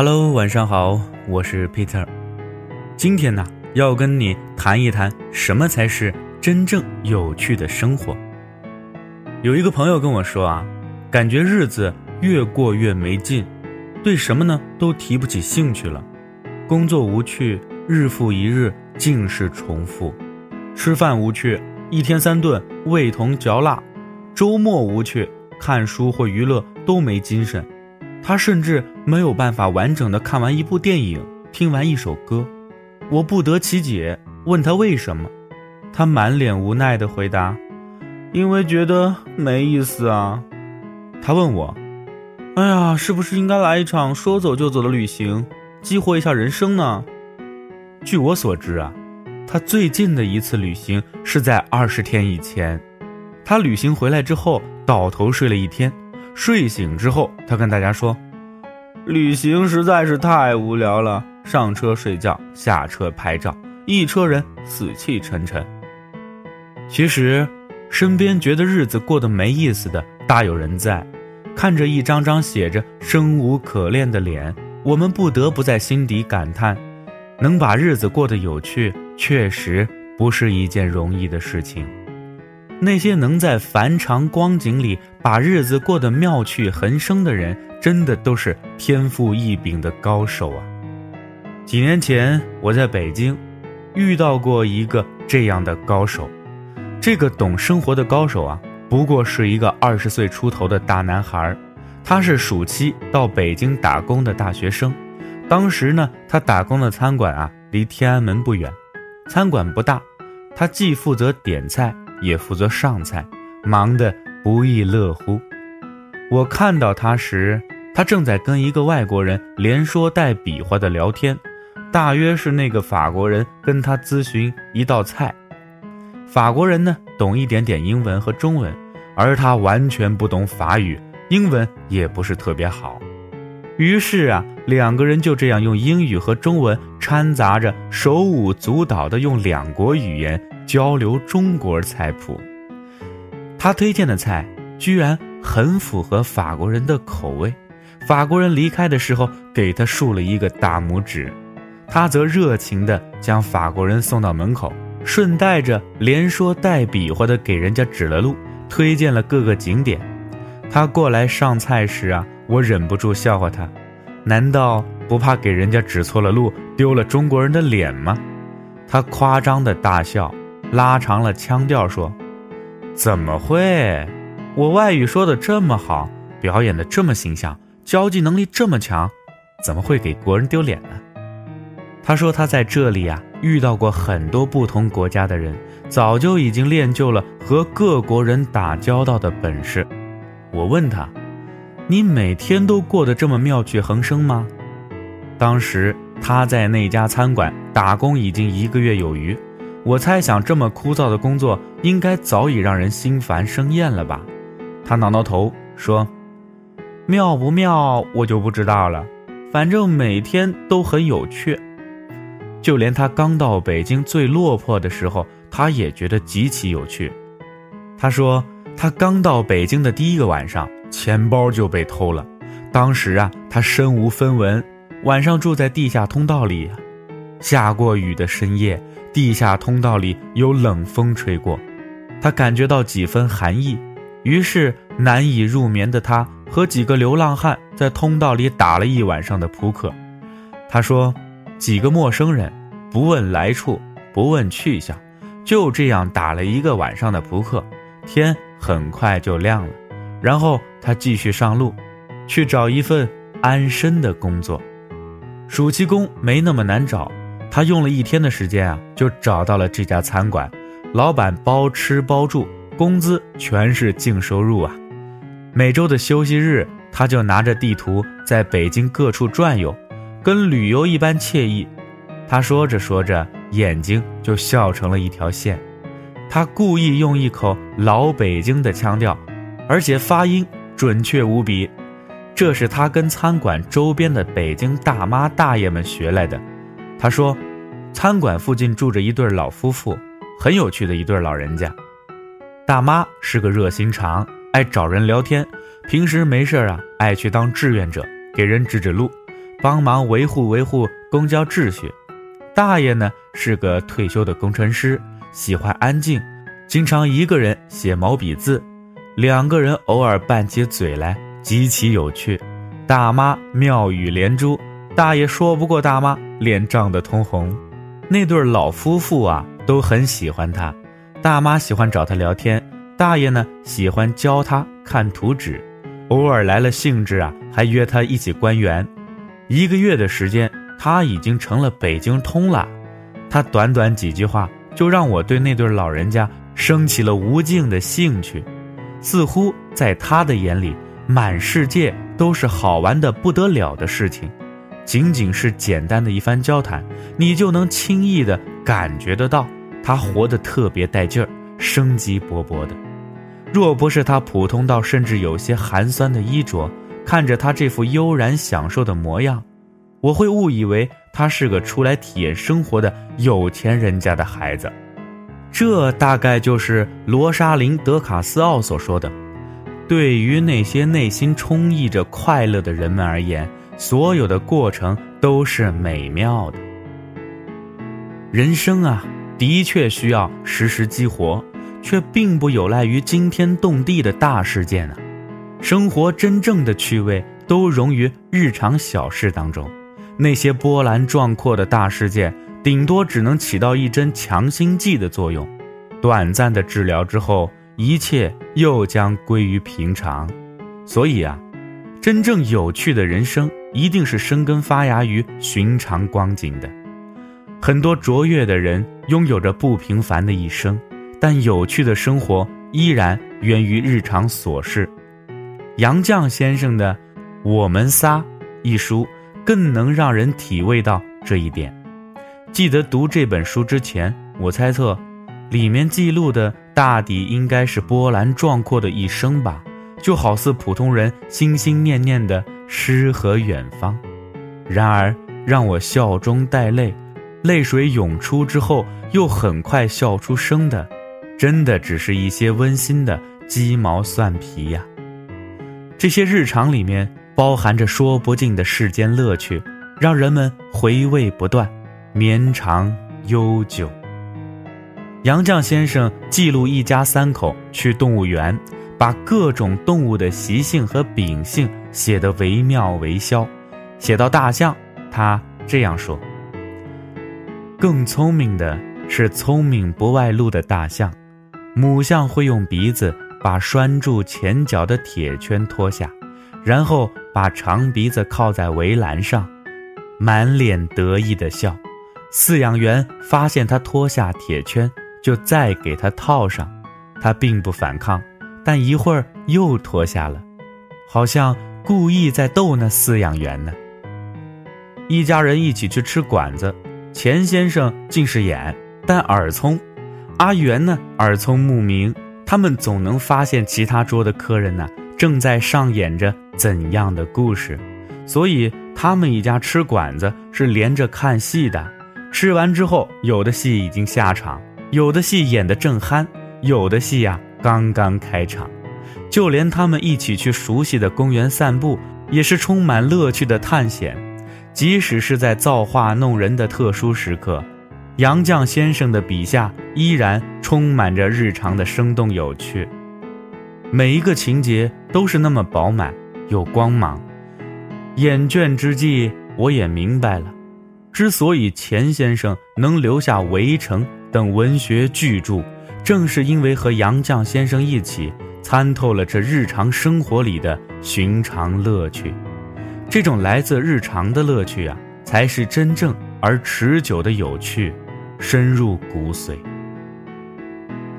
Hello，晚上好，我是 Peter。今天呢，要跟你谈一谈什么才是真正有趣的生活。有一个朋友跟我说啊，感觉日子越过越没劲，对什么呢都提不起兴趣了，工作无趣，日复一日，尽是重复；吃饭无趣，一天三顿，味同嚼蜡；周末无趣，看书或娱乐都没精神。他甚至没有办法完整的看完一部电影，听完一首歌。我不得其解，问他为什么，他满脸无奈的回答。因为觉得没意思啊，他问我：“哎呀，是不是应该来一场说走就走的旅行，激活一下人生呢？”据我所知啊，他最近的一次旅行是在二十天以前。他旅行回来之后倒头睡了一天，睡醒之后，他跟大家说：“旅行实在是太无聊了，上车睡觉，下车拍照，一车人死气沉沉。”其实。身边觉得日子过得没意思的大有人在，看着一张张写着生无可恋的脸，我们不得不在心底感叹：能把日子过得有趣，确实不是一件容易的事情。那些能在繁长光景里把日子过得妙趣横生的人，真的都是天赋异禀的高手啊！几年前我在北京遇到过一个这样的高手。这个懂生活的高手啊，不过是一个二十岁出头的大男孩他是暑期到北京打工的大学生。当时呢，他打工的餐馆啊，离天安门不远。餐馆不大，他既负责点菜，也负责上菜，忙得不亦乐乎。我看到他时，他正在跟一个外国人连说带比划的聊天，大约是那个法国人跟他咨询一道菜。法国人呢，懂一点点英文和中文，而他完全不懂法语，英文也不是特别好。于是啊，两个人就这样用英语和中文掺杂着，手舞足蹈的用两国语言交流中国菜谱。他推荐的菜居然很符合法国人的口味，法国人离开的时候给他竖了一个大拇指，他则热情地将法国人送到门口。顺带着连说带比划的给人家指了路，推荐了各个景点。他过来上菜时啊，我忍不住笑话他：难道不怕给人家指错了路，丢了中国人的脸吗？他夸张的大笑，拉长了腔调说：“怎么会？我外语说的这么好，表演的这么形象，交际能力这么强，怎么会给国人丢脸呢？”他说他在这里啊。遇到过很多不同国家的人，早就已经练就了和各国人打交道的本事。我问他：“你每天都过得这么妙趣横生吗？”当时他在那家餐馆打工已经一个月有余，我猜想这么枯燥的工作应该早已让人心烦生厌了吧。他挠挠头说：“妙不妙我就不知道了，反正每天都很有趣。”就连他刚到北京最落魄的时候，他也觉得极其有趣。他说，他刚到北京的第一个晚上，钱包就被偷了。当时啊，他身无分文，晚上住在地下通道里。下过雨的深夜，地下通道里有冷风吹过，他感觉到几分寒意。于是难以入眠的他和几个流浪汉在通道里打了一晚上的扑克。他说。几个陌生人，不问来处，不问去向，就这样打了一个晚上的扑克，天很快就亮了。然后他继续上路，去找一份安身的工作。暑期工没那么难找，他用了一天的时间啊，就找到了这家餐馆。老板包吃包住，工资全是净收入啊。每周的休息日，他就拿着地图在北京各处转悠。跟旅游一般惬意，他说着说着，眼睛就笑成了一条线。他故意用一口老北京的腔调，而且发音准确无比，这是他跟餐馆周边的北京大妈大爷们学来的。他说，餐馆附近住着一对老夫妇，很有趣的一对老人家。大妈是个热心肠，爱找人聊天，平时没事啊，爱去当志愿者，给人指指路。帮忙维护维护公交秩序。大爷呢是个退休的工程师，喜欢安静，经常一个人写毛笔字，两个人偶尔拌起嘴来，极其有趣。大妈妙语连珠，大爷说不过大妈，脸涨得通红。那对老夫妇啊都很喜欢他，大妈喜欢找他聊天，大爷呢喜欢教他看图纸，偶尔来了兴致啊还约他一起观园。一个月的时间。他已经成了北京通了，他短短几句话就让我对那对老人家升起了无尽的兴趣，似乎在他的眼里，满世界都是好玩的不得了的事情。仅仅是简单的一番交谈，你就能轻易地感觉得到他活得特别带劲儿，生机勃勃的。若不是他普通到甚至有些寒酸的衣着，看着他这副悠然享受的模样。我会误以为他是个出来体验生活的有钱人家的孩子，这大概就是罗莎琳·德卡斯奥所说的：“对于那些内心充溢着快乐的人们而言，所有的过程都是美妙的。”人生啊，的确需要时时激活，却并不有赖于惊天动地的大事件啊。生活真正的趣味都融于日常小事当中。那些波澜壮阔的大事件，顶多只能起到一针强心剂的作用，短暂的治疗之后，一切又将归于平常。所以啊，真正有趣的人生，一定是生根发芽于寻常光景的。很多卓越的人拥有着不平凡的一生，但有趣的生活依然源于日常琐事。杨绛先生的《我们仨》一书。更能让人体味到这一点。记得读这本书之前，我猜测，里面记录的大抵应该是波澜壮阔的一生吧，就好似普通人心心念念的诗和远方。然而，让我笑中带泪，泪水涌出之后又很快笑出声的，真的只是一些温馨的鸡毛蒜皮呀。这些日常里面。包含着说不尽的世间乐趣，让人们回味不断，绵长悠久。杨绛先生记录一家三口去动物园，把各种动物的习性和秉性写得惟妙惟肖。写到大象，他这样说：“更聪明的是聪明不外露的大象，母象会用鼻子把拴住前脚的铁圈脱下。”然后把长鼻子靠在围栏上，满脸得意的笑。饲养员发现他脱下铁圈，就再给他套上。他并不反抗，但一会儿又脱下了，好像故意在逗那饲养员呢。一家人一起去吃馆子，钱先生近视眼，但耳聪；阿元呢，耳聪目明，他们总能发现其他桌的客人呢。正在上演着怎样的故事？所以他们一家吃馆子是连着看戏的。吃完之后，有的戏已经下场，有的戏演得正酣，有的戏呀刚刚开场。就连他们一起去熟悉的公园散步，也是充满乐趣的探险。即使是在造化弄人的特殊时刻，杨绛先生的笔下依然充满着日常的生动有趣。每一个情节都是那么饱满，有光芒。厌倦之际，我也明白了，之所以钱先生能留下《围城》等文学巨著，正是因为和杨绛先生一起参透了这日常生活里的寻常乐趣。这种来自日常的乐趣啊，才是真正而持久的有趣，深入骨髓。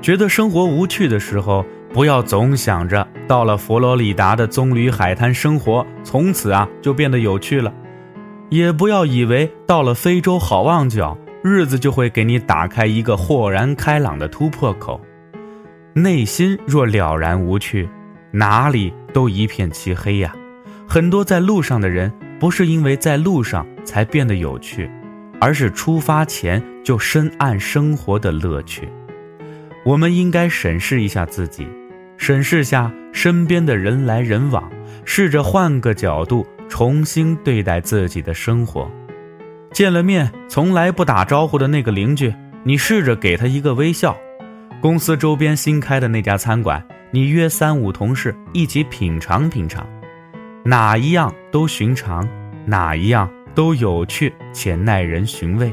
觉得生活无趣的时候。不要总想着到了佛罗里达的棕榈海滩生活，从此啊就变得有趣了；也不要以为到了非洲好望角，日子就会给你打开一个豁然开朗的突破口。内心若了然无趣，哪里都一片漆黑呀。很多在路上的人，不是因为在路上才变得有趣，而是出发前就深谙生活的乐趣。我们应该审视一下自己。审视下身边的人来人往，试着换个角度重新对待自己的生活。见了面从来不打招呼的那个邻居，你试着给他一个微笑；公司周边新开的那家餐馆，你约三五同事一起品尝品尝。哪一样都寻常，哪一样都有趣且耐人寻味，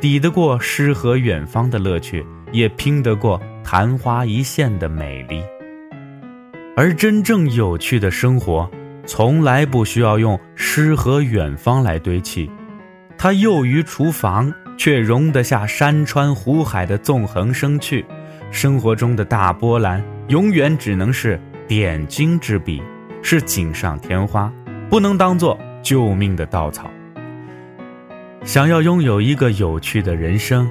抵得过诗和远方的乐趣，也拼得过昙花一现的美丽。而真正有趣的生活，从来不需要用诗和远方来堆砌，它囿于厨房，却容得下山川湖海的纵横生趣。生活中的大波澜，永远只能是点睛之笔。是锦上添花，不能当做救命的稻草。想要拥有一个有趣的人生，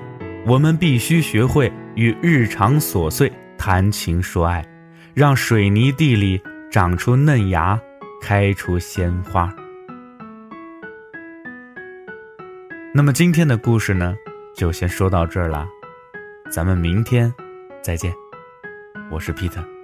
我们必须学会与日常琐碎谈情说爱，让水泥地里长出嫩芽，开出鲜花。那么今天的故事呢，就先说到这儿啦，咱们明天再见。我是 Peter。